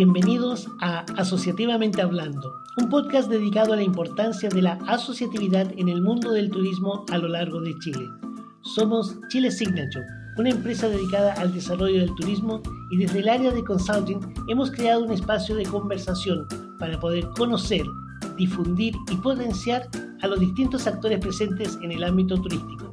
bienvenidos a Asociativamente Hablando, un podcast dedicado a la importancia de la asociatividad en el mundo del turismo a lo largo de Chile. Somos Chile Signature, una empresa dedicada al desarrollo del turismo y desde el área de consulting hemos creado un espacio de conversación para poder conocer, difundir y potenciar a los distintos actores presentes en el ámbito turístico.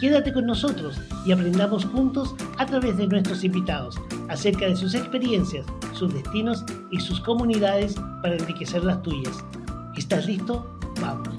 Quédate con nosotros y aprendamos juntos a través de nuestros invitados acerca de sus experiencias, sus destinos y sus comunidades para enriquecer las tuyas. ¿Estás listo? Vamos.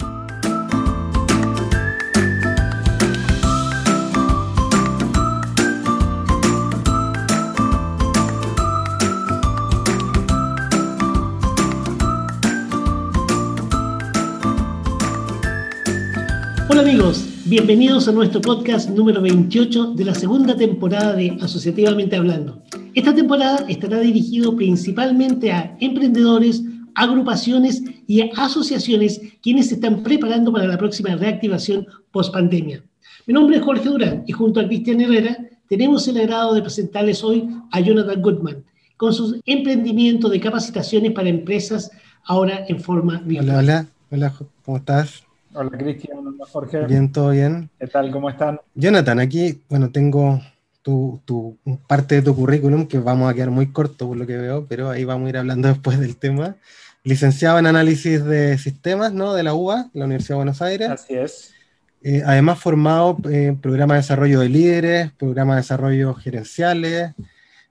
Hola amigos, bienvenidos a nuestro podcast número 28 de la segunda temporada de Asociativamente Hablando. Esta temporada estará dirigido principalmente a emprendedores, agrupaciones y asociaciones quienes se están preparando para la próxima reactivación post pandemia. Mi nombre es Jorge Durán y junto a Cristian Herrera tenemos el agrado de presentarles hoy a Jonathan Goodman con sus emprendimientos de capacitaciones para empresas ahora en forma virtual. Hola, hola, hola, ¿cómo estás? Hola Cristian, hola Jorge. Bien, todo bien. ¿Qué tal? ¿Cómo están? Jonathan, aquí, bueno, tengo tu, parte de tu currículum, que vamos a quedar muy corto por lo que veo, pero ahí vamos a ir hablando después del tema. Licenciado en análisis de sistemas, ¿no? De la UBA, la Universidad de Buenos Aires. Así es. Eh, además formado en programa de desarrollo de líderes, programa de desarrollo gerenciales.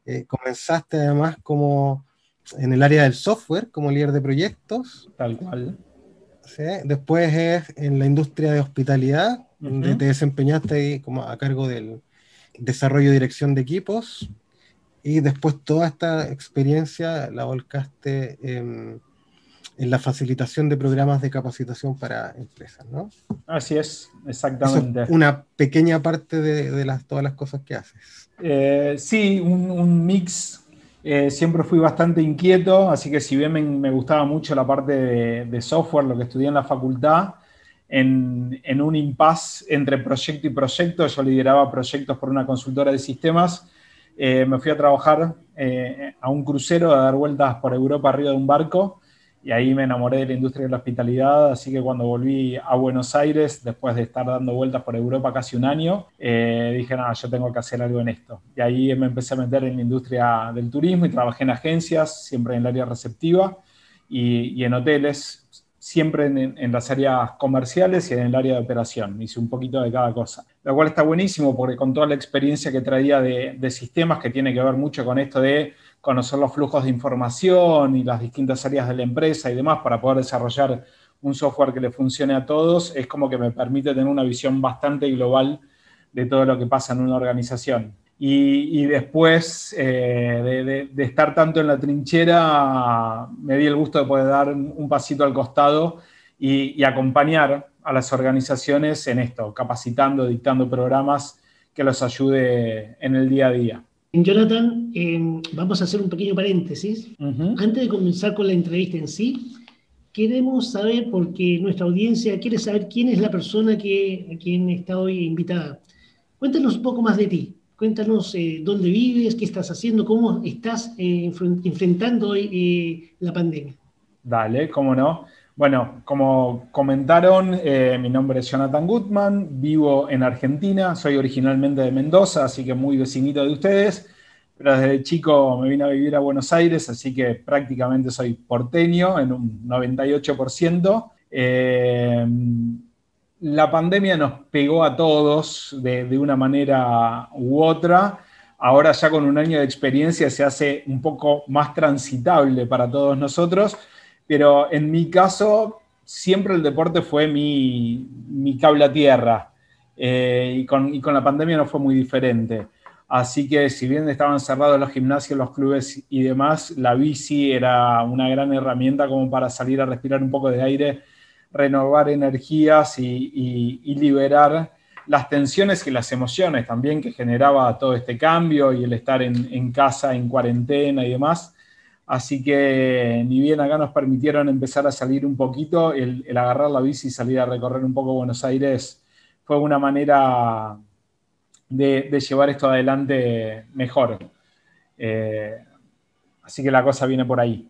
Eh, comenzaste además como en el área del software, como líder de proyectos. Tal cual. ¿Sí? Después es en la industria de hospitalidad, donde te desempeñaste como a cargo del, desarrollo y dirección de equipos, y después toda esta experiencia la volcaste en, la facilitación de programas de capacitación para empresas, ¿no? Así es, exactamente. una pequeña parte de, las, todas las cosas que haces. Eh, sí, un, mix. Eh, siempre fui bastante inquieto, así que si bien me, gustaba mucho la parte de, software, lo que estudié en la facultad, en, un impasse entre proyecto y proyecto. Yo lideraba proyectos por una consultora de sistemas. Eh, me fui a trabajar eh, a un crucero, a dar vueltas por Europa arriba de un barco, y ahí me enamoré de la industria de la hospitalidad. Así que cuando volví a Buenos Aires, después de estar dando vueltas por Europa casi un año, eh, dije, nada, yo tengo que hacer algo en esto. Y ahí me empecé a meter en la industria del turismo y trabajé en agencias, siempre en el área receptiva y, y en hoteles siempre en, las áreas comerciales y en el área de operación. Hice un poquito de cada cosa. Lo cual está buenísimo porque con toda la experiencia que traía de, sistemas que tiene que ver mucho con esto de conocer los flujos de información y las distintas áreas de la empresa y demás para poder desarrollar un software que le funcione a todos, es como que me permite tener una visión bastante global de todo lo que pasa en una organización. Y, después eh, de, estar tanto en la trinchera, me di el gusto de poder dar un pasito al costado y, acompañar a las organizaciones en esto, capacitando, dictando programas que los ayude en el día a día. Jonathan, em, vamos a hacer un pequeño paréntesis. Antes de comenzar con la entrevista en sí, queremos saber, porque nuestra audiencia quiere saber quién es la persona que, a quien está hoy invitada. Cuéntanos un poco más de ti. Cuéntanos eh, dónde vives, qué estás haciendo, cómo estás eh, enfrentando hoy eh, la pandemia. Dale, cómo no. Bueno, como comentaron, mi nombre es Jonathan Gutman, vivo en Argentina, soy originalmente de Mendoza, así que muy vecinito de ustedes, pero desde chico me vine a vivir a Buenos Aires, así que prácticamente soy porteño en un 98% la pandemia nos pegó a todos de, una manera u otra. Ahora ya con un año de experiencia se hace un poco más transitable para todos nosotros, pero en mi caso siempre el deporte fue mi, cable a tierra eh, y, con, y, con, la pandemia no fue muy diferente. Así que si bien estaban cerrados los gimnasios, los clubes y demás, la bici era una gran herramienta como para salir a respirar un poco de aire renovar energías y, liberar las tensiones y las emociones también que generaba todo este cambio y el estar en, casa, en cuarentena y demás. Así que ni bien acá nos permitieron empezar a salir un poquito, el, agarrar la bici y salir a recorrer un poco Buenos Aires fue una manera de, llevar esto adelante mejor. Eh, Así que la cosa viene por ahí.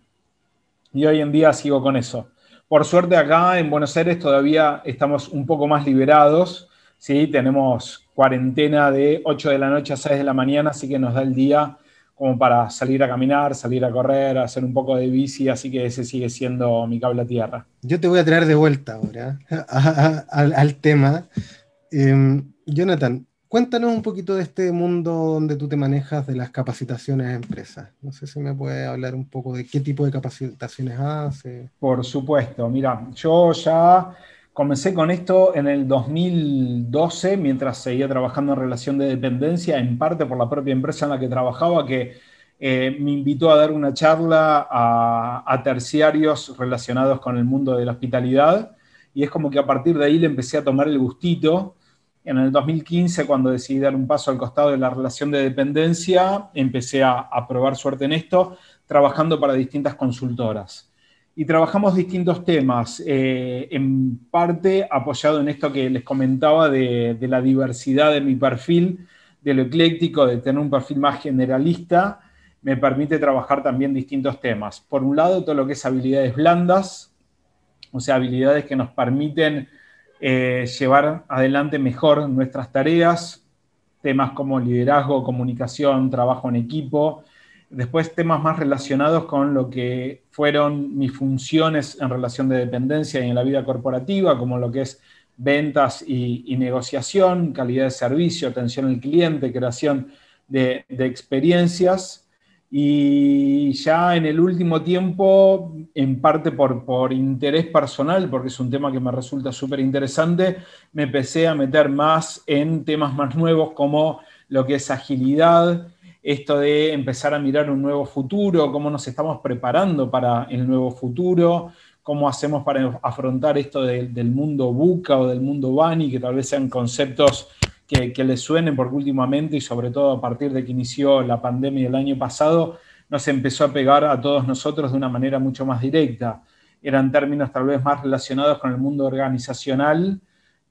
Y hoy en día sigo con eso. Por suerte acá en Buenos Aires todavía estamos un poco más liberados, ¿sí? Tenemos cuarentena de 8 de la noche a 6 de la mañana, así que nos da el día como para salir a caminar, salir a correr, hacer un poco de bici, así que ese sigue siendo mi cable a tierra. Yo te voy a traer de vuelta ahora al, tema. Em, Jonathan, cuéntanos un poquito de este mundo donde tú te manejas de las capacitaciones a empresas. No sé si me puedes hablar un poco de qué tipo de capacitaciones hace. Por supuesto, mira, yo ya Comencé con esto en el 2012, mientras seguía trabajando en relación de dependencia, en parte por la propia empresa en la que trabajaba, que eh, me invitó a dar una charla a, terciarios relacionados con el mundo de la hospitalidad. Y es como que a partir de ahí le empecé a tomar el gustito. En el 2015, cuando decidí dar un paso al costado de la relación de dependencia, empecé a, a probar suerte en esto, trabajando para distintas consultoras y trabajamos distintos temas, eh, en parte apoyado en esto que les comentaba de, la diversidad de mi perfil, de lo ecléctico, de tener un perfil más generalista, me permite trabajar también distintos temas. Por un lado, todo lo que es habilidades blandas, o sea, habilidades que nos permiten eh, llevar adelante mejor nuestras tareas, temas como liderazgo, comunicación, trabajo en equipo, Después temas más relacionados con lo que fueron mis funciones en relación de dependencia y en la vida corporativa, como lo que es ventas y, negociación, calidad de servicio, atención al cliente, creación de, experiencias. Y ya en el último tiempo, en parte por, por interés personal, porque es un tema que me resulta súper interesante, me empecé a meter más en temas más nuevos como lo que es agilidad, esto de empezar a mirar un nuevo futuro, cómo nos estamos preparando para el nuevo futuro, cómo hacemos para afrontar esto del mundo buca o del mundo bani, que tal vez sean conceptos que, les suenen, porque últimamente y sobre todo a partir de que inició la pandemia el año pasado, nos empezó a pegar a todos nosotros de una manera mucho más directa. Eran términos tal vez más relacionados con el mundo organizacional,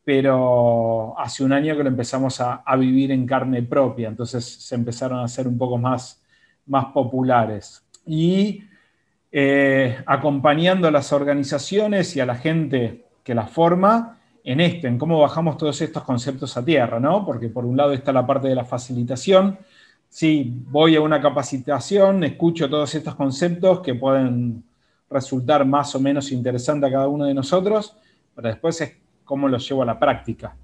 pero hace un año que lo empezamos a, vivir en carne propia, entonces se empezaron a hacer un poco más, más populares. Y eh, acompañando a las organizaciones y a la gente que las forma en esto, en cómo bajamos todos estos conceptos a tierra, ¿no? Porque por un lado está la parte de la facilitación. Si voy a una capacitación, escucho todos estos conceptos que pueden resultar más o menos interesantes a cada uno de nosotros, pero después es cómo lo llevo a la práctica.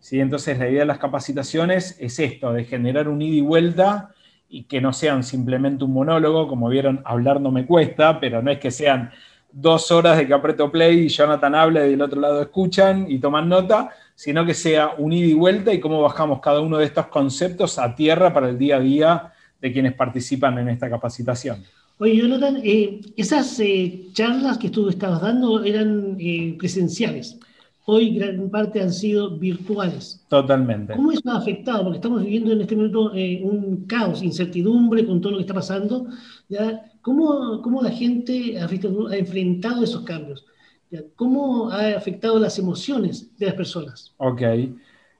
¿Sí? Entonces la idea de las capacitaciones es esto, de generar un ida y vuelta y que no sean simplemente un monólogo, como vieron, hablar no me cuesta, pero no es que sean dos horas de que aprieto play y Jonathan habla y del otro lado escuchan y toman nota, sino que sea un ida y vuelta y cómo bajamos cada uno de estos conceptos a tierra para el día a día de quienes participan en esta capacitación. Oye, Jonathan, eh, esas eh, charlas que tú estabas dando eran eh, presenciales hoy gran parte han sido virtuales. Totalmente. ¿Cómo eso ha afectado? Porque estamos viviendo en este momento eh, un caos, incertidumbre con todo lo que está pasando. ¿ya? ¿Cómo, ¿Cómo, la gente ha, enfrentado esos cambios? ¿Cómo ha afectado las emociones de las personas? Ok.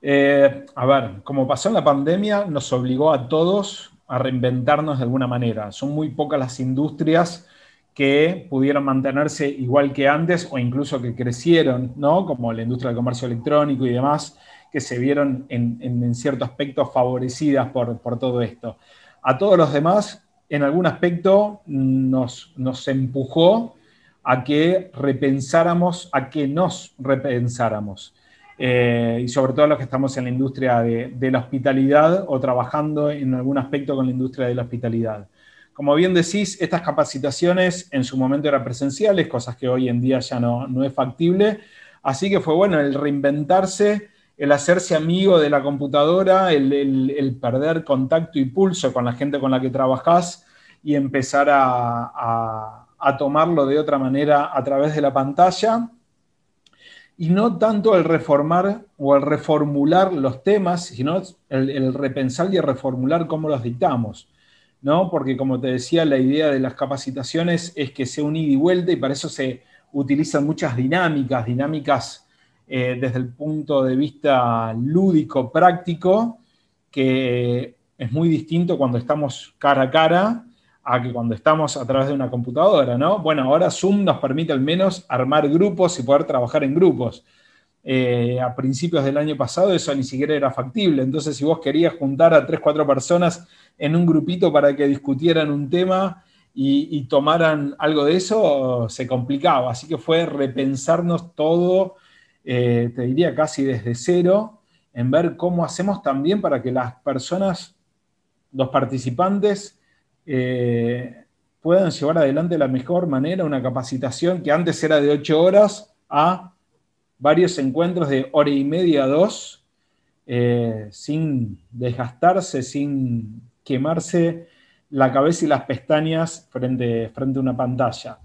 Eh, a ver, como pasó en la pandemia, nos obligó a todos a reinventarnos de alguna manera. Son muy pocas las industrias que pudieron mantenerse igual que antes o incluso que crecieron, ¿no? como la industria del comercio electrónico y demás, que se vieron en, en, cierto aspecto favorecidas por, por, todo esto. A todos los demás, en algún aspecto, nos, nos empujó a que repensáramos, a que nos repensáramos. Eh, y sobre todo los que estamos en la industria de, de la hospitalidad o trabajando en algún aspecto con la industria de la hospitalidad. Como bien decís, estas capacitaciones en su momento eran presenciales, cosas que hoy en día ya no, no es factible. Así que fue bueno el reinventarse, el hacerse amigo de la computadora, el, perder contacto y pulso con la gente con la que trabajás y empezar a, tomarlo de otra manera a través de la pantalla. Y no tanto el reformar o el reformular los temas, sino el, el repensar y reformular cómo los dictamos. ¿No? Porque como te decía, la idea de las capacitaciones es que sea un ida y vuelta y para eso se utilizan muchas dinámicas, dinámicas eh, desde el punto de vista lúdico, práctico, que es muy distinto cuando estamos cara a cara a que cuando estamos a través de una computadora, ¿no? Bueno, ahora Zoom nos permite al menos armar grupos y poder trabajar en grupos. Eh, a principios del año pasado eso ni siquiera era factible. Entonces, si vos querías juntar a tres, cuatro personas en un grupito para que discutieran un tema y, tomaran algo de eso, se complicaba. Así que fue repensarnos todo, eh, te diría casi desde cero, en ver cómo hacemos también para que las personas, los participantes, eh, puedan llevar adelante de la mejor manera una capacitación que antes era de ocho horas a varios encuentros de hora y media, dos, eh, sin desgastarse, sin quemarse la cabeza y las pestañas frente, frente a una pantalla.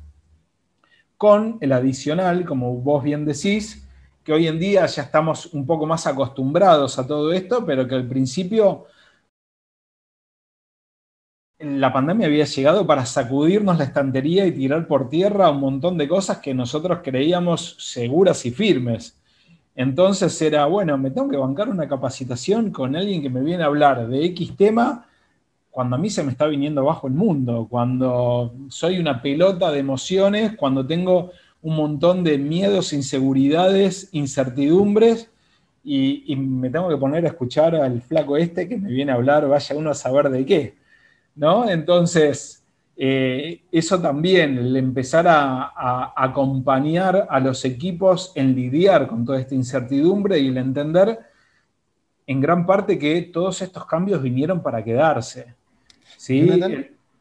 Con el adicional, como vos bien decís, que hoy en día ya estamos un poco más acostumbrados a todo esto, pero que al principio la pandemia había llegado para sacudirnos la estantería y tirar por tierra un montón de cosas que nosotros creíamos seguras y firmes. Entonces era, bueno, me tengo que bancar una capacitación con alguien que me viene a hablar de X tema cuando a mí se me está viniendo bajo el mundo, cuando soy una pelota de emociones, cuando tengo un montón de miedos, inseguridades, incertidumbres, y, y me tengo que poner a escuchar al flaco este que me viene a hablar, vaya uno a saber de qué. ¿No? Entonces, eh, eso también, el empezar a, acompañar a los equipos en lidiar con toda esta incertidumbre y el entender en gran parte que todos estos cambios vinieron para quedarse. ¿Sí?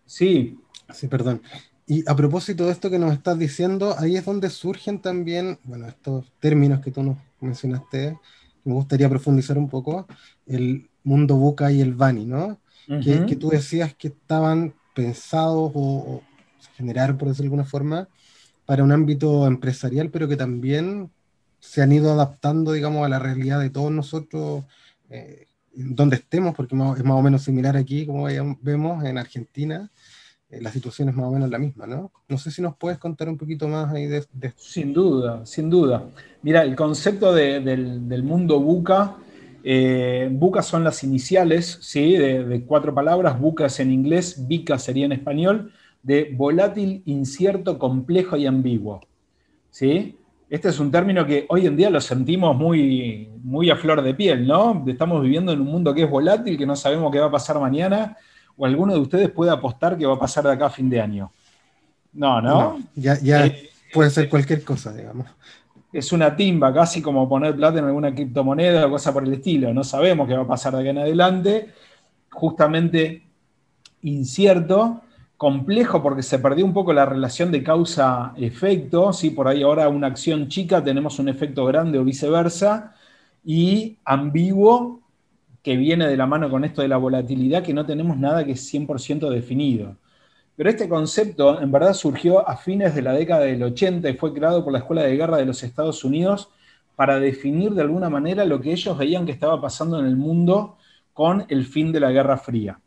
sí. Sí, perdón. Y a propósito de esto que nos estás diciendo, ahí es donde surgen también, bueno, estos términos que tú nos mencionaste, me gustaría profundizar un poco, el mundo buca y el Bani, ¿no? Que, tú decías que estaban pensados o, generaron, por decirlo de alguna forma, para un ámbito empresarial, pero que también se han ido adaptando, digamos, a la realidad de todos nosotros, eh, donde estemos, porque es más o menos similar aquí, como vemos en Argentina, eh, la situación es más o menos la misma, ¿no? No sé si nos puedes contar un poquito más ahí de, esto. Sin duda, sin duda. Mira, el concepto del, del, mundo buca eh, buca son las iniciales ¿sí? de, cuatro palabras, bucas en inglés, bica sería en español, de volátil, incierto, complejo y ambiguo. ¿sí? Este es un término que hoy en día lo sentimos muy, muy a flor de piel, ¿no? Estamos viviendo en un mundo que es volátil, que no sabemos qué va a pasar mañana, o alguno de ustedes puede apostar que va a pasar de acá a fin de año. No, ¿no? ya, ya eh, puede ser cualquier cosa, digamos es una timba, casi como poner plata en alguna criptomoneda o cosa por el estilo. No sabemos qué va a pasar de aquí en adelante. Justamente incierto, complejo porque se perdió un poco la relación de causa-efecto. ¿sí? Por ahí ahora una acción chica tenemos un efecto grande o viceversa. Y ambiguo, que viene de la mano con esto de la volatilidad, que no tenemos nada que es 100% definido. Pero este concepto en verdad surgió a fines de la década del 80 y fue creado por la Escuela de Guerra de los Estados Unidos para definir de alguna manera lo que ellos veían que estaba pasando en el mundo con el fin de la Guerra Fría.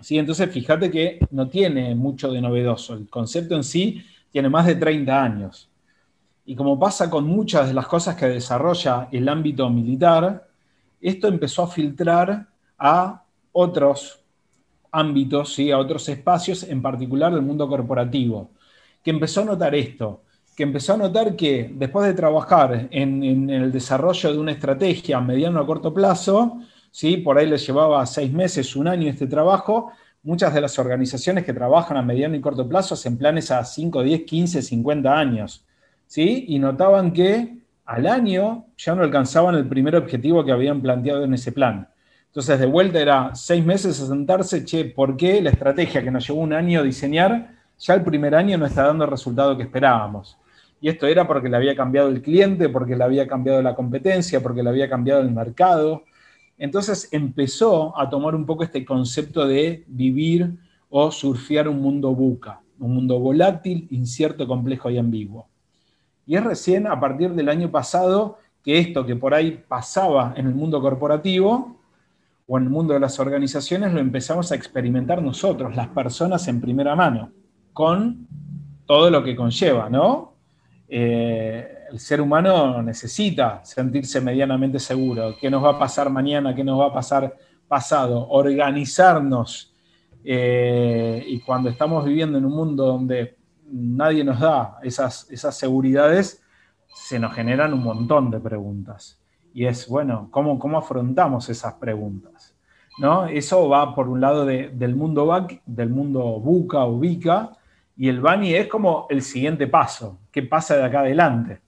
¿Sí? Entonces, fíjate que no tiene mucho de novedoso. El concepto en sí tiene más de 30 años. Y como pasa con muchas de las cosas que desarrolla el ámbito militar, esto empezó a filtrar a otros ámbitos, ¿sí? a otros espacios, en particular del mundo corporativo, que empezó a notar esto, que empezó a notar que después de trabajar en, el desarrollo de una estrategia a mediano a corto plazo, ¿sí? por ahí les llevaba seis meses, un año este trabajo, muchas de las organizaciones que trabajan a mediano y corto plazo hacen planes a 5, 10, 15, 50 años, ¿sí? y notaban que al año ya no alcanzaban el primer objetivo que habían planteado en ese plan. Entonces, de vuelta era seis meses a sentarse, che, ¿por qué la estrategia que nos llevó un año diseñar, ya el primer año no está dando el resultado que esperábamos? Y esto era porque le había cambiado el cliente, porque le había cambiado la competencia, porque le había cambiado el mercado. Entonces empezó a tomar un poco este concepto de vivir o surfear un mundo buca, un mundo volátil, incierto, complejo y ambiguo. Y es recién a partir del año pasado que esto que por ahí pasaba en el mundo corporativo o en el mundo de las organizaciones lo empezamos a experimentar nosotros, las personas en primera mano, con todo lo que conlleva, ¿no? Eh, el ser humano necesita sentirse medianamente seguro, qué nos va a pasar mañana, qué nos va a pasar pasado, organizarnos Eh, y cuando estamos viviendo en un mundo donde nadie nos da esas, esas seguridades, se nos generan un montón de preguntas. Y es, bueno, ¿cómo, cómo afrontamos esas preguntas? ¿No? Eso va por un lado del mundo BAC, del mundo buca o bica, y el BANI es como el siguiente paso. ¿Qué pasa de acá adelante?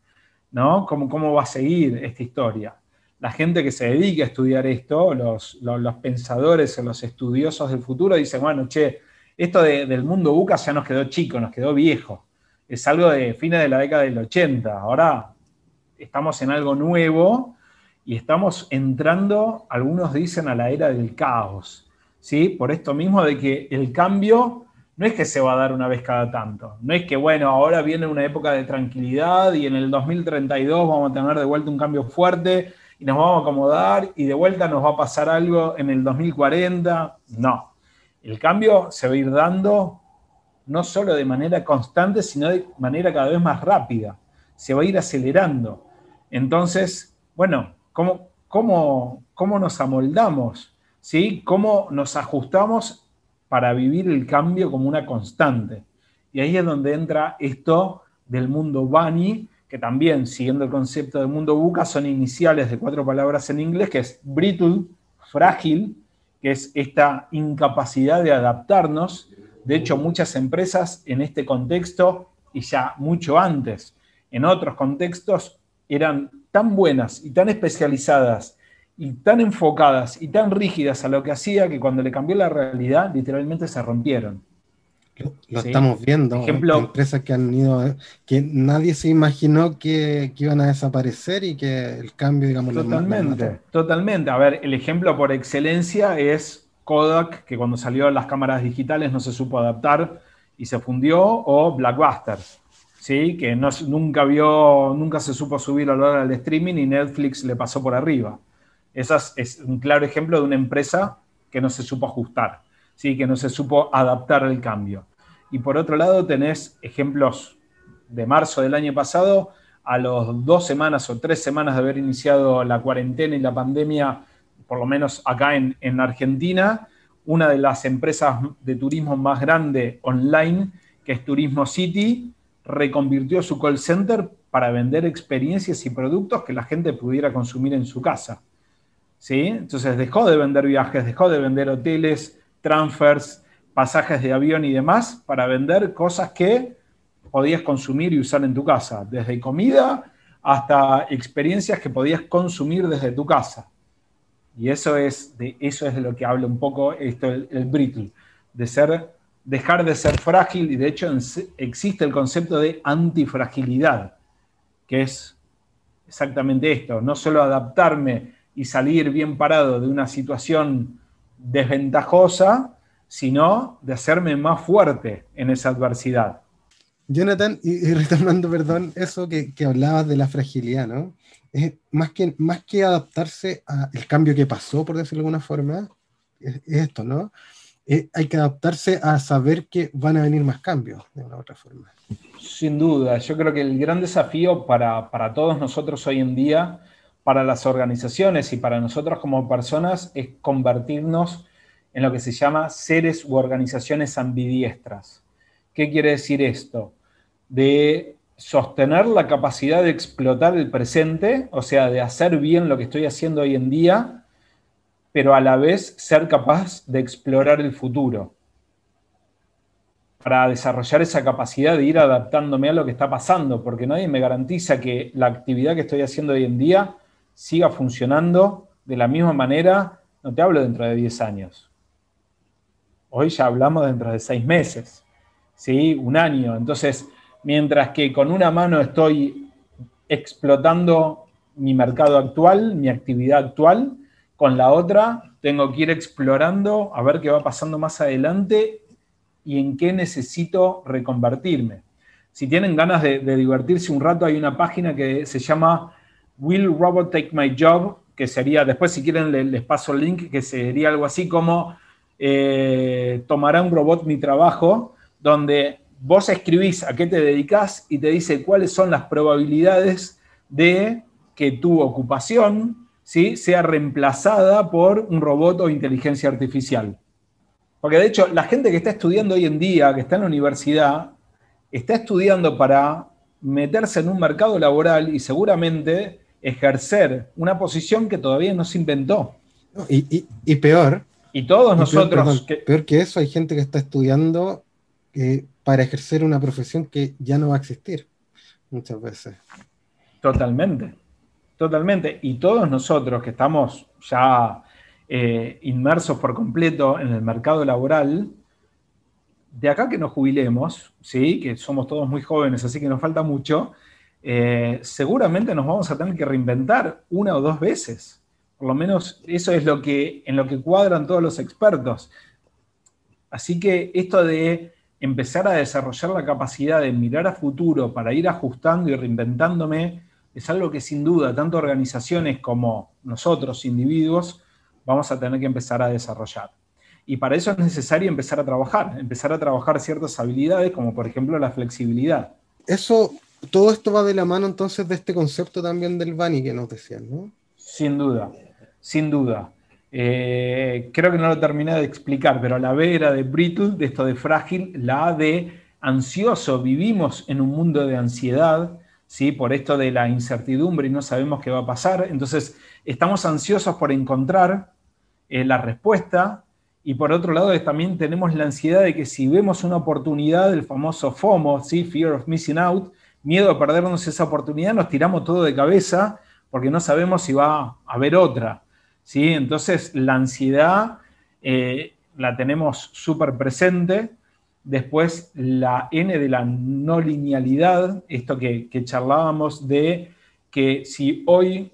¿No? ¿Cómo, cómo va a seguir esta historia? La gente que se dedica a estudiar esto, los, los, pensadores o los estudiosos del futuro, dicen, bueno, che, esto del mundo buca ya nos quedó chico, nos quedó viejo. Es algo de fines de la década del 80. Ahora estamos en algo nuevo y estamos entrando, algunos dicen, a la era del caos, ¿sí? Por esto mismo de que el cambio no es que se va a dar una vez cada tanto, no es que, bueno, ahora viene una época de tranquilidad y en el 2032 vamos a tener de vuelta un cambio fuerte y nos vamos a acomodar y de vuelta nos va a pasar algo en el 2040. No, el cambio se va a ir dando no solo de manera constante, sino de manera cada vez más rápida. Se va a ir acelerando. Entonces, bueno, cómo, cómo, nos amoldamos, ¿sí? cómo nos ajustamos para vivir el cambio como una constante. Y ahí es donde entra esto del mundo Bani, que también, siguiendo el concepto del mundo Buca, son iniciales de cuatro palabras en inglés, que es brittle, frágil, que es esta incapacidad de adaptarnos. De hecho, muchas empresas en este contexto, y ya mucho antes, en otros contextos, eran tan buenas y tan especializadas y tan enfocadas y tan rígidas a lo que hacía que cuando le cambió la realidad, literalmente se rompieron. Lo, estamos viendo. Ejemplo, empresas que han ido, que nadie se imaginó que, iban a desaparecer y que el cambio, digamos, totalmente, totalmente. A ver, el ejemplo por excelencia es Kodak, que cuando salió las cámaras digitales no se supo adaptar y se fundió, o Blackbuster ¿sí? que nunca vio, nunca se supo subir a lo largo del streaming y Netflix le pasó por arriba. Eso es, un claro ejemplo de una empresa que no se supo ajustar, ¿sí? que no se supo adaptar al cambio. Y por otro lado tenés ejemplos de marzo del año pasado, a los dos semanas o tres semanas de haber iniciado la cuarentena y la pandemia, por lo menos acá en, en Argentina, una de las empresas de turismo más grande online, que es Turismo City, reconvirtió su call center para vender experiencias y productos que la gente pudiera consumir en su casa. ¿Sí? Entonces dejó de vender viajes, dejó de vender hoteles, transfers, pasajes de avión y demás para vender cosas que podías consumir y usar en tu casa, desde comida hasta experiencias que podías consumir desde tu casa. Y eso es de, eso es de lo que habla un poco esto, el, el brittle, de ser dejar de ser frágil y de hecho existe el concepto de antifragilidad, que es exactamente esto, no solo adaptarme y salir bien parado de una situación desventajosa, sino de hacerme más fuerte en esa adversidad. Jonathan, y, retomando, perdón, eso que, hablabas de la fragilidad, ¿no? Más que, más que adaptarse al cambio que pasó, por decirlo de alguna forma, es esto, ¿no? Eh, hay que adaptarse a saber que van a venir más cambios de una u otra forma. Sin duda, yo creo que el gran desafío para, para todos nosotros hoy en día, para las organizaciones y para nosotros como personas, es convertirnos en lo que se llama seres u organizaciones ambidiestras. ¿Qué quiere decir esto? De sostener la capacidad de explotar el presente, o sea, de hacer bien lo que estoy haciendo hoy en día, pero a la vez ser capaz de explorar el futuro, para desarrollar esa capacidad de ir adaptándome a lo que está pasando, porque nadie me garantiza que la actividad que estoy haciendo hoy en día siga funcionando de la misma manera, no te hablo dentro de 10 años. Hoy ya hablamos dentro de 6 meses, ¿sí? un año. Entonces, mientras que con una mano estoy explotando mi mercado actual, mi actividad actual, con la otra tengo que ir explorando a ver qué va pasando más adelante y en qué necesito reconvertirme. Si tienen ganas de, divertirse un rato, hay una página que se llama Will Robot Take My Job, que sería, después si quieren les, paso el link, que sería algo así como eh, tomará un robot mi trabajo, donde vos escribís a qué te dedicas y te dice cuáles son las probabilidades de que tu ocupación sea reemplazada por un robot o inteligencia artificial. Porque de hecho, la gente que está estudiando hoy en día, que está en la universidad, está estudiando para meterse en un mercado laboral y seguramente ejercer una posición que todavía no se inventó. y, peor. Y todos nosotros... Peor, que... eso, hay gente que está estudiando eh, para ejercer una profesión que ya no va a existir muchas veces. Totalmente, totalmente. Y todos nosotros que estamos ya eh, inmersos por completo en el mercado laboral, de acá que nos jubilemos, ¿sí? que somos todos muy jóvenes, así que nos falta mucho, eh, seguramente nos vamos a tener que reinventar una o dos veces. Por lo menos eso es lo que, en lo que cuadran todos los expertos. Así que esto de empezar a desarrollar la capacidad de mirar a futuro para ir ajustando y reinventándome es algo que sin duda tanto organizaciones como nosotros, individuos, vamos a tener que empezar a desarrollar. Y para eso es necesario empezar a trabajar, empezar a trabajar ciertas habilidades, como por ejemplo la flexibilidad. Eso, todo esto va de la mano entonces de este concepto también del Bani que nos decían, ¿no? Sin duda, sin duda. Eh, creo que no lo terminé de explicar, pero la B era de brittle, de esto de frágil, la A de ansioso. Vivimos en un mundo de ansiedad, ¿sí? por esto de la incertidumbre y no sabemos qué va a pasar. Entonces, estamos ansiosos por encontrar eh, la respuesta y por otro lado, también tenemos la ansiedad de que si vemos una oportunidad, el famoso FOMO, ¿sí? Fear of Missing Out, miedo a perdernos esa oportunidad, nos tiramos todo de cabeza porque no sabemos si va a haber otra. ¿sí? Entonces, la ansiedad eh, la tenemos súper presente. Después, la N de la no linealidad, esto que, charlábamos de que si hoy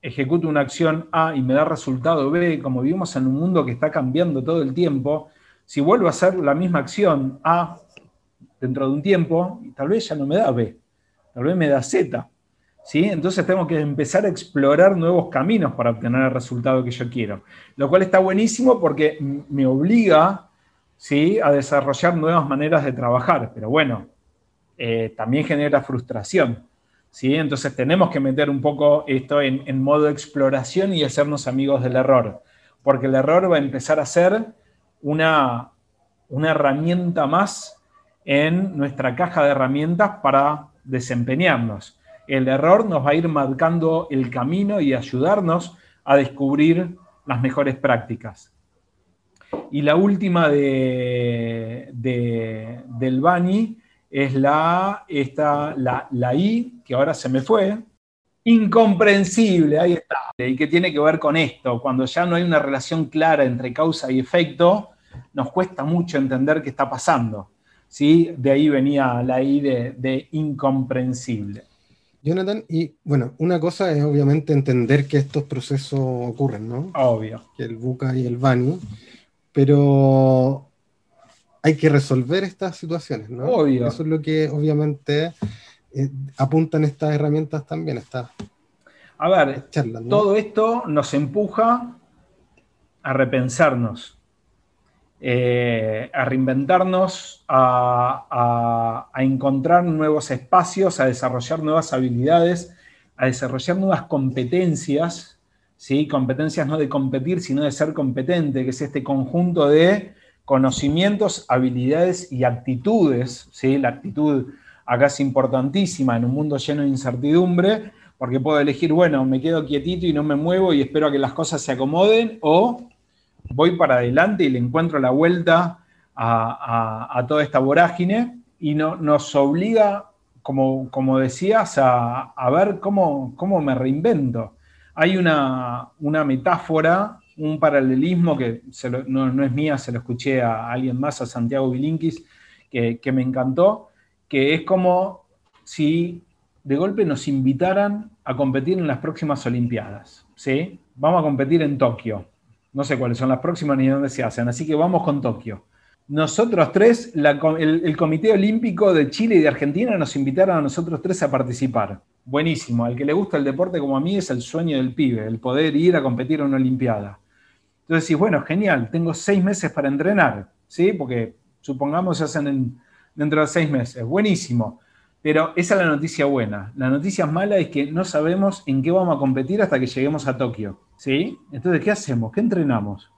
ejecuto una acción A y me da resultado B, como vivimos en un mundo que está cambiando todo el tiempo, si vuelvo a hacer la misma acción A dentro de un tiempo, tal vez ya no me da B, tal vez me da Z. ¿sí? Entonces tengo que empezar a explorar nuevos caminos para obtener el resultado que yo quiero. Lo cual está buenísimo porque me obliga ¿sí? a desarrollar nuevas maneras de trabajar. Pero bueno, eh, también genera frustración. Entonces tenemos que meter un poco esto en, modo exploración y hacernos amigos del error, porque el error va a empezar a ser una, una herramienta más en nuestra caja de herramientas para desempeñarnos. El error nos va a ir marcando el camino y ayudarnos a descubrir las mejores prácticas. Y la última de, del Bani es la, esta, la, la I, que ahora se me fue, incomprensible, ahí está, y que tiene que ver con esto, cuando ya no hay una relación clara entre causa y efecto, nos cuesta mucho entender qué está pasando. ¿sí? De ahí venía la I de, de incomprensible. Jonathan, y bueno, una cosa es obviamente entender que estos procesos ocurren, ¿no? Obvio. Que el buca y el bani, pero hay que resolver estas situaciones, ¿no? Obvio. Eso es lo que obviamente eh, apuntan estas herramientas también, estas A ver, todo esto nos empuja a repensarnos, eh, a reinventarnos, a, encontrar nuevos espacios, a desarrollar nuevas habilidades, a desarrollar nuevas competencias, competencias no de competir, sino de ser competente, que es este conjunto de conocimientos, habilidades y actitudes. ¿sí? La actitud acá es importantísima en un mundo lleno de incertidumbre, porque puedo elegir, bueno, me quedo quietito y no me muevo y espero a que las cosas se acomoden, o voy para adelante y le encuentro la vuelta a, toda esta vorágine y no, nos obliga, como, como decías, a, ver cómo, cómo, me reinvento. Hay una, una metáfora un paralelismo que no, es mía, se lo escuché a alguien más, a Santiago Bilinkis, que, me encantó, que es como si de golpe nos invitaran a competir en las próximas Olimpiadas. ¿sí? Vamos a competir en Tokio. No sé cuáles son las próximas ni dónde se hacen, así que vamos con Tokio. Nosotros tres, el, el, Comité Olímpico de Chile y de Argentina nos invitaron a nosotros tres a participar. Buenísimo, al que le gusta el deporte como a mí es el sueño del pibe, el poder ir a competir en una Olimpiada. Entonces decís, bueno, genial, tengo seis meses para entrenar, ¿sí? Porque supongamos se hacen dentro de seis meses, buenísimo. Pero esa es la noticia buena. La noticia mala es que no sabemos en qué vamos a competir hasta que lleguemos a Tokio, ¿sí? Entonces, ¿qué hacemos? ¿Qué entrenamos?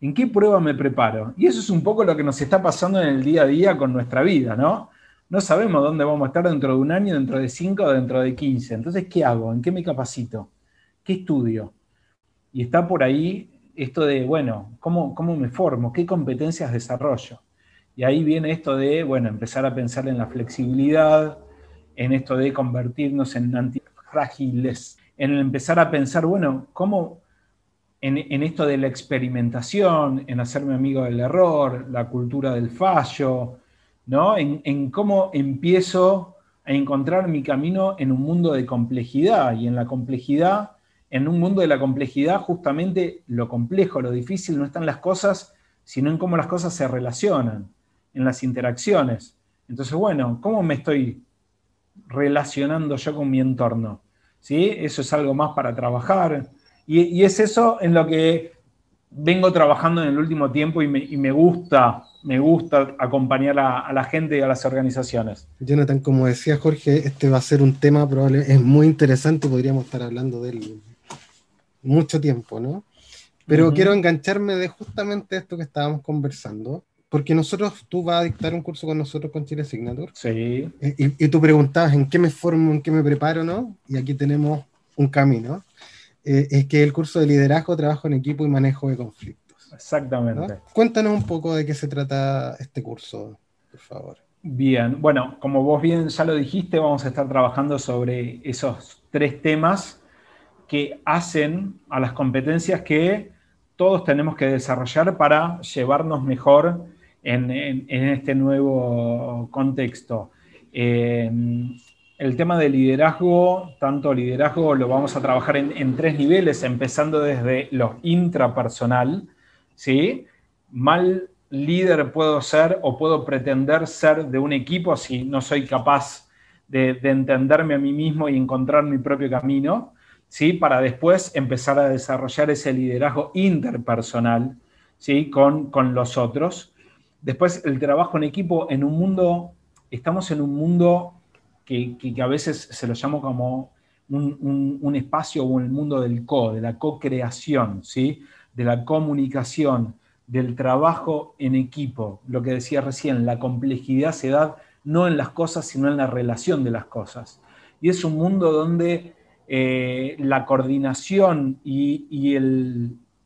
¿En qué prueba me preparo? Y eso es un poco lo que nos está pasando en el día a día con nuestra vida, ¿no? No sabemos dónde vamos a estar dentro de un año, dentro de cinco dentro de quince. Entonces, ¿qué hago? ¿En qué me capacito? ¿Qué estudio? Y está por ahí esto de, bueno, ¿cómo, cómo me formo? ¿Qué competencias desarrollo? Y ahí viene esto de, bueno, empezar a pensar en la flexibilidad, en esto de convertirnos en antifrágiles, en empezar a pensar, bueno, ¿cómo en, esto de la experimentación, en hacerme amigo del error, la cultura del fallo, ¿no? En, en, cómo empiezo a encontrar mi camino en un mundo de complejidad y en la complejidad, en un mundo de la complejidad, justamente lo complejo, lo difícil no están las cosas, sino en cómo las cosas se relacionan, en las interacciones. Entonces, bueno, ¿cómo me estoy relacionando yo con mi entorno? ¿Sí? Eso es algo más para trabajar y, es eso en lo que vengo trabajando en el último tiempo y me, gusta, me gusta acompañar a, la gente y a las organizaciones. Jonathan, como decía Jorge, este va a ser un tema probablemente, es muy interesante, podríamos estar hablando de él mucho tiempo, ¿no? Pero quiero engancharme de justamente esto que estábamos conversando, porque nosotros, tú vas a dictar un curso con nosotros con Chile Signature. Sí. Y, y tú preguntabas en qué me formo, en qué me preparo, ¿no? Y aquí tenemos un camino. Eh, es que el curso de liderazgo, trabajo en equipo y manejo de conflictos. Exactamente. Cuéntanos un poco de qué se trata este curso, por favor. Bien, bueno, como vos bien ya lo dijiste, vamos a estar trabajando sobre esos tres temas que hacen a las competencias que todos tenemos que desarrollar para llevarnos mejor en, este nuevo contexto. Eh, el tema de liderazgo, tanto liderazgo lo vamos a trabajar en, tres niveles, empezando desde lo intrapersonal, ¿sí? Mal líder puedo ser o puedo pretender ser de un equipo si no soy capaz de, entenderme a mí mismo y encontrar mi propio camino, ¿sí? Para después empezar a desarrollar ese liderazgo interpersonal, ¿sí? Con, con los otros. Después el trabajo en equipo en un mundo, estamos en un mundo que, a veces se lo llamo como un, espacio o el mundo del co, de la co-creación, ¿sí? de la comunicación, del trabajo en equipo. Lo que decía recién, la complejidad se da no en las cosas, sino en la relación de las cosas. Y es un mundo donde eh, la coordinación y,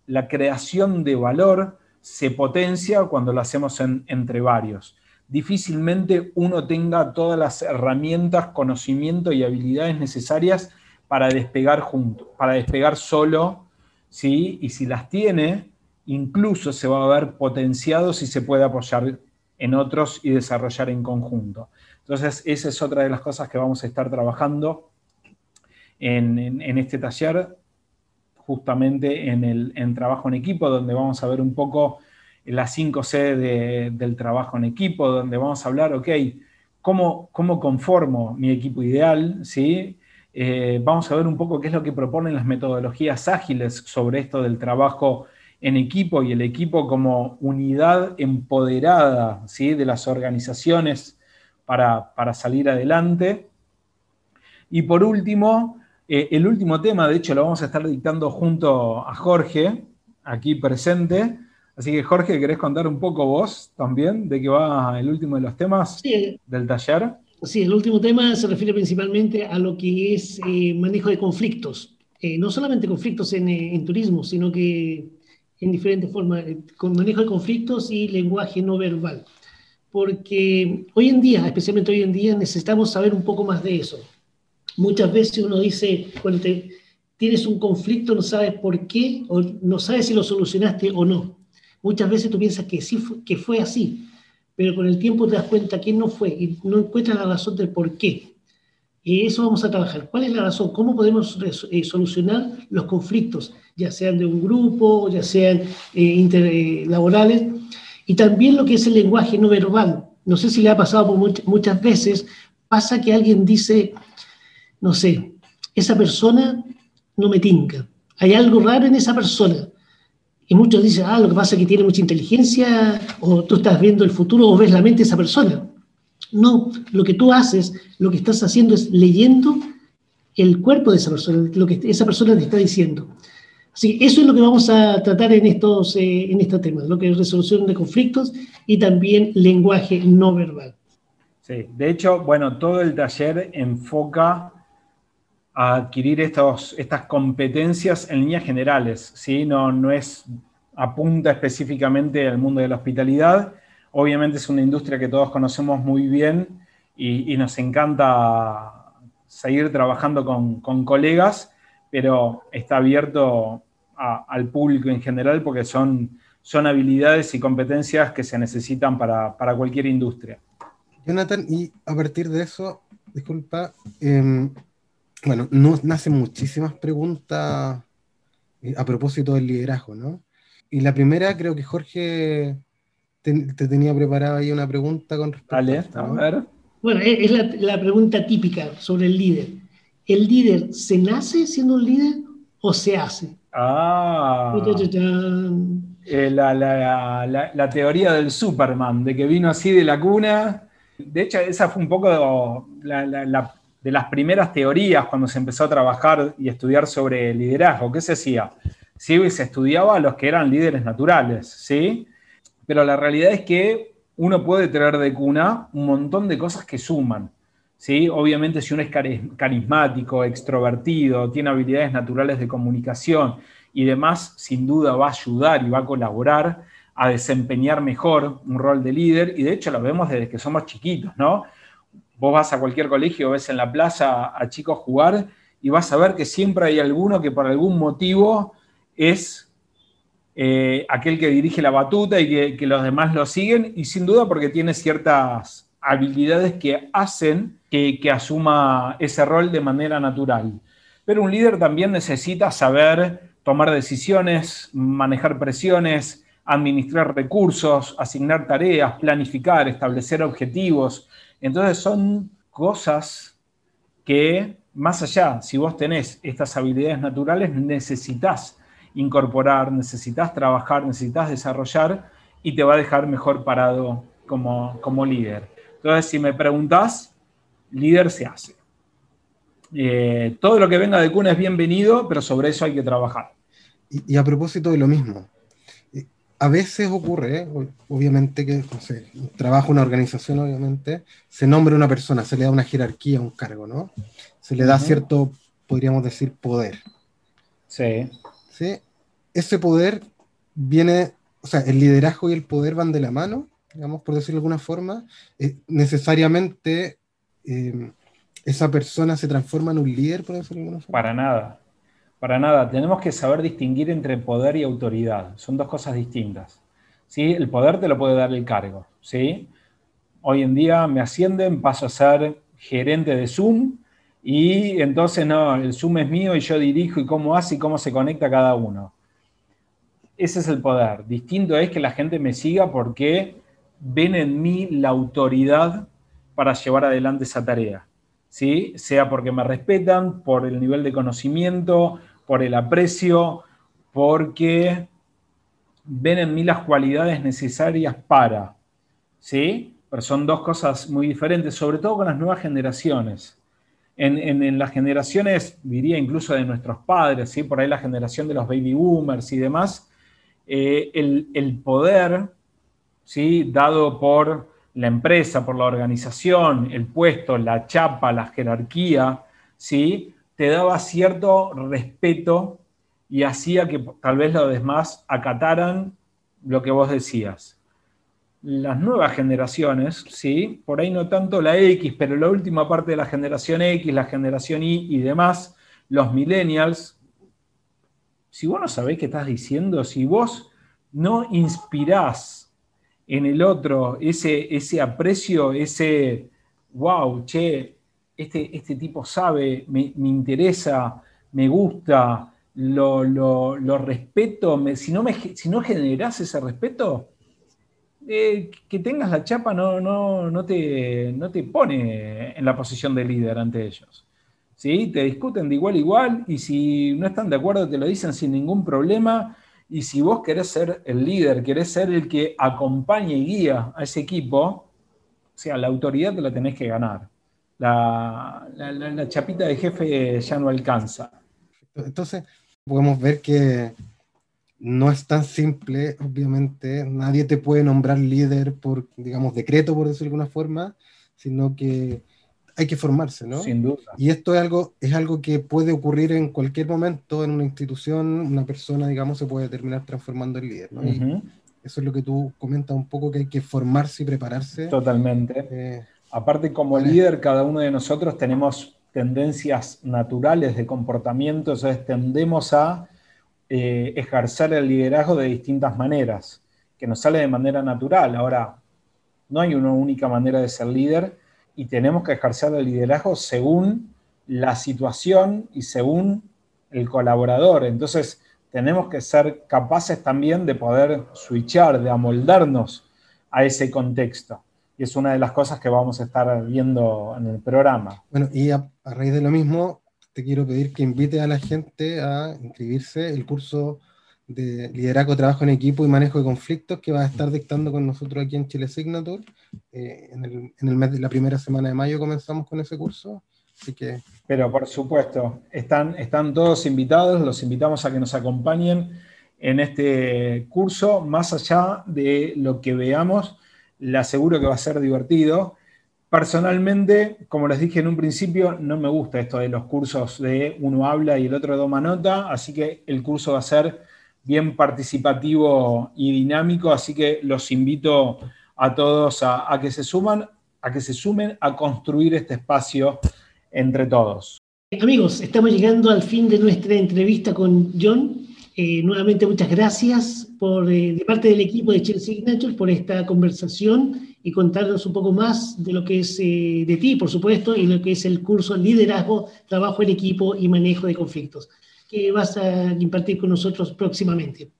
la creación de valor se potencia cuando lo hacemos entre varios difícilmente uno tenga todas las herramientas, conocimiento y habilidades necesarias para despegar junto, para despegar solo, ¿sí? Y si las tiene, incluso se va a ver potenciado si se puede apoyar en otros y desarrollar en conjunto. Entonces, esa es otra de las cosas que vamos a estar trabajando en, este taller, justamente en el en trabajo en equipo, donde vamos a ver un poco la 5C del trabajo en equipo, donde vamos a hablar, ok, ¿cómo, cómo conformo mi equipo ideal? ¿sí? Eh, vamos a ver un poco qué es lo que proponen las metodologías ágiles sobre esto del trabajo en equipo y el equipo como unidad empoderada ¿sí? de las organizaciones para, salir adelante. Y por último, eh, el último tema, de hecho lo vamos a estar dictando junto a Jorge, aquí presente, Así que Jorge, ¿querés contar un poco vos también de qué va el último de los temas del taller? Sí, el último tema se refiere principalmente a lo que es eh, manejo de conflictos. Eh, no solamente conflictos en, eh, en, turismo, sino que en diferentes formas, con manejo de conflictos y lenguaje no verbal. Porque hoy en día, especialmente hoy en día, necesitamos saber un poco más de eso. Muchas veces uno dice, cuando tienes un conflicto, no sabes por qué, o no sabes si lo solucionaste o no Muchas veces tú piensas que sí que fue así, pero con el tiempo te das cuenta que no fue y no encuentras la razón del por qué. Y eso vamos a trabajar. ¿Cuál es la razón? ¿Cómo podemos eh, solucionar los conflictos, ya sean de un grupo, ya sean eh, interlaborales? Y también lo que es el lenguaje no verbal. No sé si le ha pasado muchas veces, pasa que alguien dice, no sé, esa persona no me tinca. Hay algo raro en esa persona. Y muchos dicen, ah, lo que pasa es que tiene mucha inteligencia, o tú estás viendo el futuro, o ves la mente de esa persona. No, lo que tú haces, lo que estás haciendo es leyendo el cuerpo de esa persona, lo que esa persona te está diciendo. Sí, eso es lo que vamos a tratar en estos, eh, en estos temas, lo que es resolución de conflictos y también lenguaje no verbal. Sí, de hecho, bueno, todo el taller enfoca a adquirir estos, estas competencias en líneas generales, ¿sí? No, no es, apunta específicamente al mundo de la hospitalidad. Obviamente es una industria que todos conocemos muy bien y, nos encanta seguir trabajando con, con colegas, pero está abierto al público en general porque son, son habilidades y competencias que se necesitan para, para cualquier industria. Jonathan, y a partir de eso, disculpa, em, bueno, no, nacen muchísimas preguntas eh, a propósito del liderazgo, ¿no? Y la primera, creo que Jorge te, tenía preparada ahí una pregunta con respecto a esto. A ver. Bueno, es la, la, pregunta típica sobre el líder. ¿El líder se nace siendo un líder o se hace? Ah. Eh, la, la, la, teoría del Superman, de que vino así de la cuna. De hecho, esa fue un poco de las primeras teorías cuando se empezó a trabajar y estudiar sobre liderazgo. ¿Qué se hacía? Sí, se estudiaba a los que eran líderes naturales, ¿sí? Pero la realidad es que uno puede traer de cuna un montón de cosas que suman. ¿sí? Obviamente si uno es carismático, extrovertido, tiene habilidades naturales de comunicación y demás, sin duda va a ayudar y va a colaborar a desempeñar mejor un rol de líder, y de hecho lo vemos desde que somos chiquitos, ¿no? Vos vas a cualquier colegio, ves en la plaza a chicos jugar y vas a ver que siempre hay alguno que por algún motivo es eh, aquel que dirige la batuta y que, los demás lo siguen, y sin duda porque tiene ciertas habilidades que hacen que, que, asuma ese rol de manera natural. Pero un líder también necesita saber tomar decisiones, manejar presiones, administrar recursos, asignar tareas, planificar, establecer objetivos. Entonces son cosas que, más allá, si vos tenés estas habilidades naturales, necesitas incorporar, necesitas trabajar, necesitas desarrollar y te va a dejar mejor parado como, como líder. Entonces, si me preguntás, líder se hace. Eh, todo lo que venga de cuna es bienvenido, pero sobre eso hay que trabajar. Y, a propósito de lo mismo, a veces ocurre, eh, obviamente que, no sé, trabaja una organización, obviamente, se nombra una persona, se le da una jerarquía, un cargo, ¿no? Se le da cierto, podríamos decir, poder. Sí. ¿Sí? Ese poder viene, o sea, el liderazgo y el poder van de la mano, digamos, por decirlo de alguna forma, necesariamente esa persona se transforma en un líder, por decirlo de alguna forma. Para nada. Para nada, tenemos que saber distinguir entre poder y autoridad. Son dos cosas distintas. ¿sí? El poder te lo puede dar el cargo. ¿sí? Hoy en día me ascienden, paso a ser gerente de Zoom y entonces no, el Zoom es mío y yo dirijo y cómo hace y cómo se conecta cada uno. Ese es el poder. Distinto es que la gente me siga porque ven en mí la autoridad para llevar adelante esa tarea. ¿Sí? Sea porque me respetan, por el nivel de conocimiento, por el aprecio, porque ven en mí las cualidades necesarias para, ¿sí? Pero son dos cosas muy diferentes, sobre todo con las nuevas generaciones. En, las generaciones, diría incluso de nuestros padres, ¿sí? por ahí la generación de los baby boomers y demás, eh, el, poder, ¿sí? dado por la empresa, por la organización, el puesto, la chapa, la jerarquía, ¿sí? te daba cierto respeto y hacía que tal vez los demás acataran lo que vos decías. Las nuevas generaciones, sí, por ahí no tanto la X, pero la última parte de la generación X, la generación Y y demás, los millennials, si vos no sabés qué estás diciendo, si vos no inspirás en el otro ese, ese aprecio, ese, wow, che, este, este tipo sabe, me, interesa, me gusta, lo, respeto, si, no me, si no generas ese respeto, eh, que tengas la chapa no, no, no, te, no te pone en la posición de líder ante ellos. ¿Sí? Te discuten de igual a igual y si no están de acuerdo te lo dicen sin ningún problema. Y si vos querés ser el líder, querés ser el que acompañe y guía a ese equipo, o sea, la autoridad te la tenés que ganar la, chapita de jefe ya no alcanza. Entonces, podemos ver que no es tan simple, obviamente. Nadie te puede nombrar líder por, digamos, decreto, por decirlo de alguna forma, sino que hay que formarse, ¿no? Sin duda. Y esto es algo, es algo que puede ocurrir en cualquier momento en una institución, una persona, digamos, se puede terminar transformando en líder, ¿no? eso es lo que tú comentas un poco, que hay que formarse y prepararse. Totalmente. Eh, Aparte, como líder, cada uno de nosotros tenemos tendencias naturales de comportamiento, entonces tendemos a eh, ejercer el liderazgo de distintas maneras, que nos sale de manera natural. Ahora, no hay una única manera de ser líder y tenemos que ejercer el liderazgo según la situación y según el colaborador. Entonces, tenemos que ser capaces también de poder switchar, de amoldarnos a ese contexto. Y es una de las cosas que vamos a estar viendo en el programa. Bueno, y a, raíz de lo mismo, te quiero pedir que invite a la gente a inscribirse el curso de liderazgo, trabajo en equipo y manejo de conflictos que va a estar dictando con nosotros aquí en Chile Signature. Eh, en, el, en el mes de la primera semana de mayo comenzamos con ese curso. Así que... Pero por supuesto, están, están todos invitados, los invitamos a que nos acompañen en este curso, más allá de lo que veamos, le aseguro que va a ser divertido. Personalmente, como les dije en un principio, no me gusta esto de los cursos de uno habla y el otro toma nota, así que el curso va a ser bien participativo y dinámico, así que los invito a todos a, que se suman, a que se sumen a construir este espacio entre todos. Amigos, estamos llegando al fin de nuestra entrevista con John. Eh, nuevamente muchas gracias por, eh, de parte del equipo de Chile Signature por esta conversación y contarnos un poco más de lo que es eh, de ti, por supuesto, y lo que es el curso Liderazgo, Trabajo en Equipo y Manejo de Conflictos, que vas a impartir con nosotros próximamente.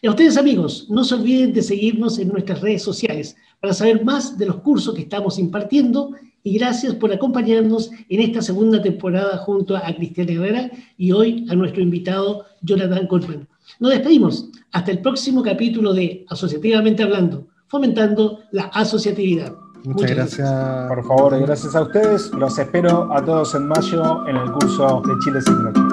Y a ustedes amigos, no se olviden de seguirnos en nuestras redes sociales para saber más de los cursos que estamos impartiendo y gracias por acompañarnos en esta segunda temporada junto a Cristian Herrera y hoy a nuestro invitado Jonathan Goldman. Nos despedimos. Hasta el próximo capítulo de Asociativamente Hablando, fomentando la asociatividad. Muchas, gracias. Por favor, gracias a ustedes. Los espero a todos en mayo en el curso de Chile Signature.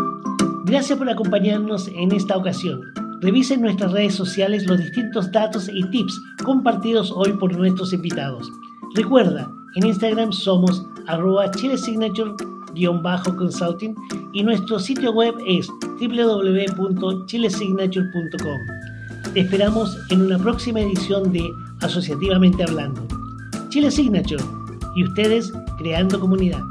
Gracias por acompañarnos en esta ocasión. Revisen nuestras redes sociales los distintos datos y tips compartidos hoy por nuestros invitados. Recuerda, en Instagram somos arroba chilesignature-consulting y nuestro sitio web es www.chilesignature.com. Te esperamos en una próxima edición de Asociativamente Hablando. Chile Signature y ustedes creando comunidad.